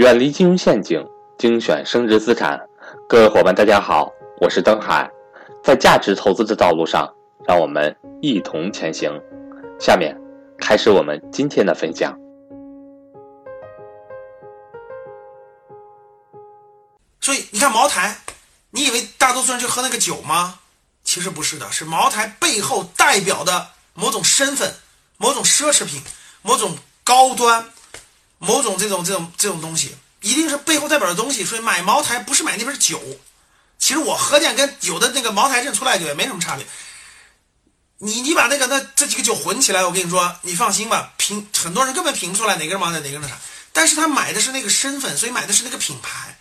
远离金融陷阱，精选升值资产。各位伙伴，大家好，我是登海，在价值投资的道路上，让我们一同前行。下面开始我们今天的分享。所以你看茅台，你以为大多数人就喝那个酒吗？其实不是的，是茅台背后代表的某种身份、某种奢侈品、某种高端。某种这种这种这种东西，一定是背后代表的东西。所以买茅台不是买那瓶酒，其实我喝见跟有的那个茅台镇出来酒也没什么差别。你你把那个那这几个酒混起来，我跟你说，你放心吧，品很多人根本品不出来哪个是茅台，哪个是啥。但是他买的是那个身份，所以买的是那个品牌。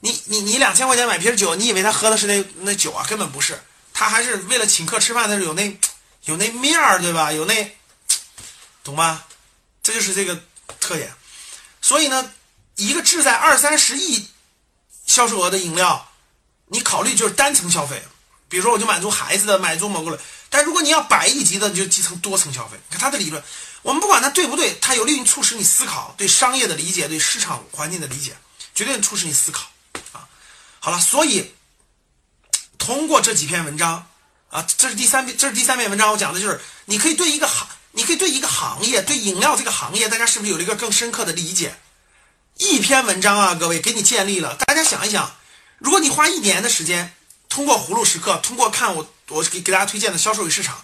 你你你两千块钱买瓶酒，你以为他喝的是那那酒啊？根本不是，他还是为了请客吃饭的时候有那有那面儿，对吧？有那懂吗？这就是这个特点。所以呢，一个志在二三十亿销售额的饮料，你考虑就是单层消费，比如说我就满足孩子的，满足某个人。但如果你要百亿级的，你就集成多层消费。看他的理论，我们不管它对不对，它有利于促使你思考，对商业的理解，对市场环境的理解，绝对促使你思考啊。好了，所以通过这几篇文章啊，这是第三篇，这是第三篇文章，我讲的就是你可以对一个行。你可以对一个行业，对饮料这个行业，大家是不是有了一个更深刻的理解？篇文章啊，各位给你建立了。大家想一想，如果你花一年的时间，通过葫芦时刻，通过看我我给给大家推荐的销售与市场，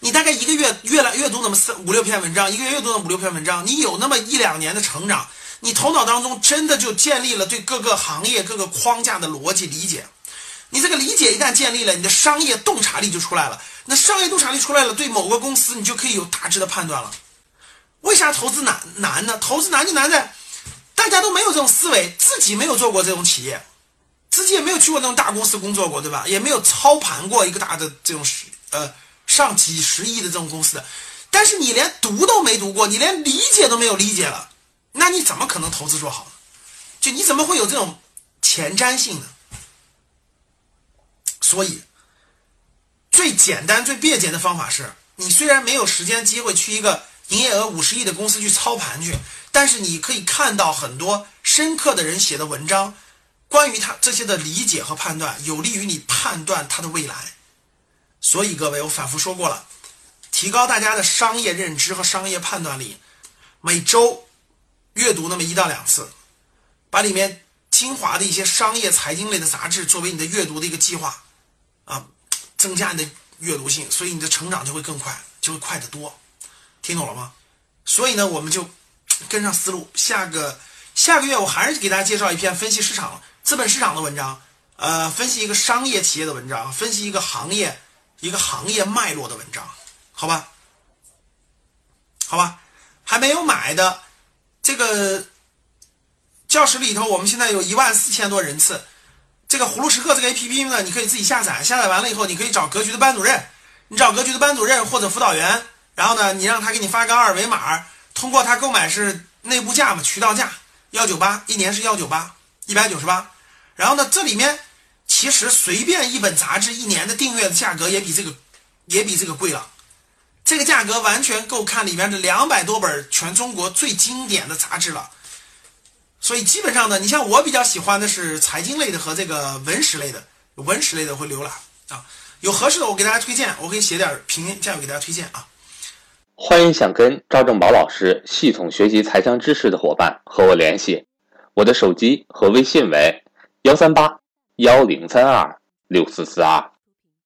你大概一个月阅来阅读那么四五六篇文章，一个月阅读那五六篇文章，你有那么一两年的成长，你头脑当中真的就建立了对各个行业各个框架的逻辑理解。你这个理解一旦建立了，你的商业洞察力就出来了。那商业洞察力出来了，对某个公司你就可以有大致的判断了。为啥投资难难呢？投资难就难在大家都没有这种思维，自己没有做过这种企业，自己也没有去过那种大公司工作过，对吧？也没有操盘过一个大的这种呃上几十亿的这种公司。但是你连读都没读过，你连理解都没有理解了，那你怎么可能投资做好？就你怎么会有这种前瞻性呢？所以，最简单、最便捷的方法是，你虽然没有时间、机会去一个营业额五十亿的公司去操盘去，但是你可以看到很多深刻的人写的文章，关于他这些的理解和判断，有利于你判断他的未来。所以，各位，我反复说过了，提高大家的商业认知和商业判断力，每周阅读那么一到两次，把里面精华的一些商业财经类的杂志作为你的阅读的一个计划。啊，增加你的阅读性，所以你的成长就会更快，就会快得多，听懂了吗？所以呢，我们就跟上思路，下个下个月我还是给大家介绍一篇分析市场、资本市场的文章，呃，分析一个商业企业的文章，分析一个行业一个行业脉络的文章，好吧？好吧，还没有买的这个教室里头，我们现在有一万四千多人次。这个葫芦时刻这个 A P P 呢，你可以自己下载。下载完了以后，你可以找格局的班主任，你找格局的班主任或者辅导员，然后呢，你让他给你发个二维码，通过他购买是内部价嘛，渠道价幺九八，一年是幺九八，一百九十八。然后呢，这里面其实随便一本杂志一年的订阅的价格也比这个也比这个贵了，这个价格完全够看里面的两百多本全中国最经典的杂志了。所以基本上呢，你像我比较喜欢的是财经类的和这个文史类的，文史类的会浏览啊。有合适的我给大家推荐，我可以写点评价给大家推荐啊。欢迎想跟赵正宝老师系统学习财商知识的伙伴和我联系，我的手机和微信为幺三八幺零三二六四四二。